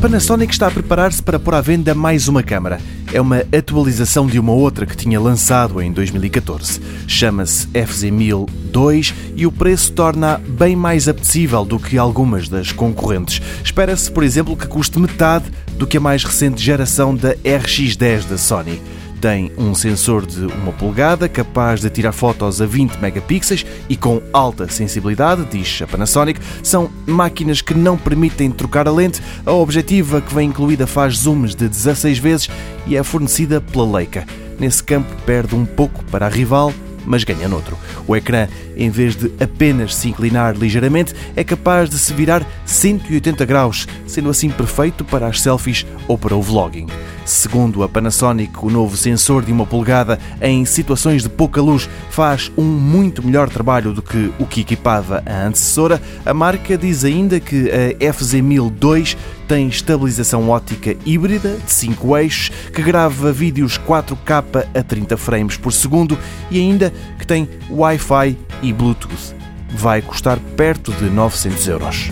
Panasonic está a preparar-se para pôr à venda mais uma câmara. É uma atualização de uma outra que tinha lançado em 2014. Chama-se FZ1000 e o preço torna bem mais apetecível do que algumas das concorrentes. Espera-se, por exemplo, que custe metade do que a mais recente geração da RX10 da Sony. Tem um sensor de uma polegada capaz de tirar fotos a 20 megapixels e com alta sensibilidade, diz a Panasonic. São máquinas que não permitem trocar a lente. A objetiva que vem incluída faz zooms de 16 vezes e é fornecida pela Leica. Nesse campo perde um pouco para a rival, mas ganha noutro. O ecrã, em vez de apenas se inclinar ligeiramente, é capaz de se virar 180 graus, sendo assim perfeito para as selfies ou para o vlogging. Segundo a Panasonic, o novo sensor de uma polegada em situações de pouca luz faz um muito melhor trabalho do que o que equipava a antecessora. A marca diz ainda que a FZ1002 tem estabilização óptica híbrida de 5 eixos, que grava vídeos 4K a 30 frames por segundo e ainda que tem Wi-Fi e Bluetooth. Vai custar perto de 900 euros.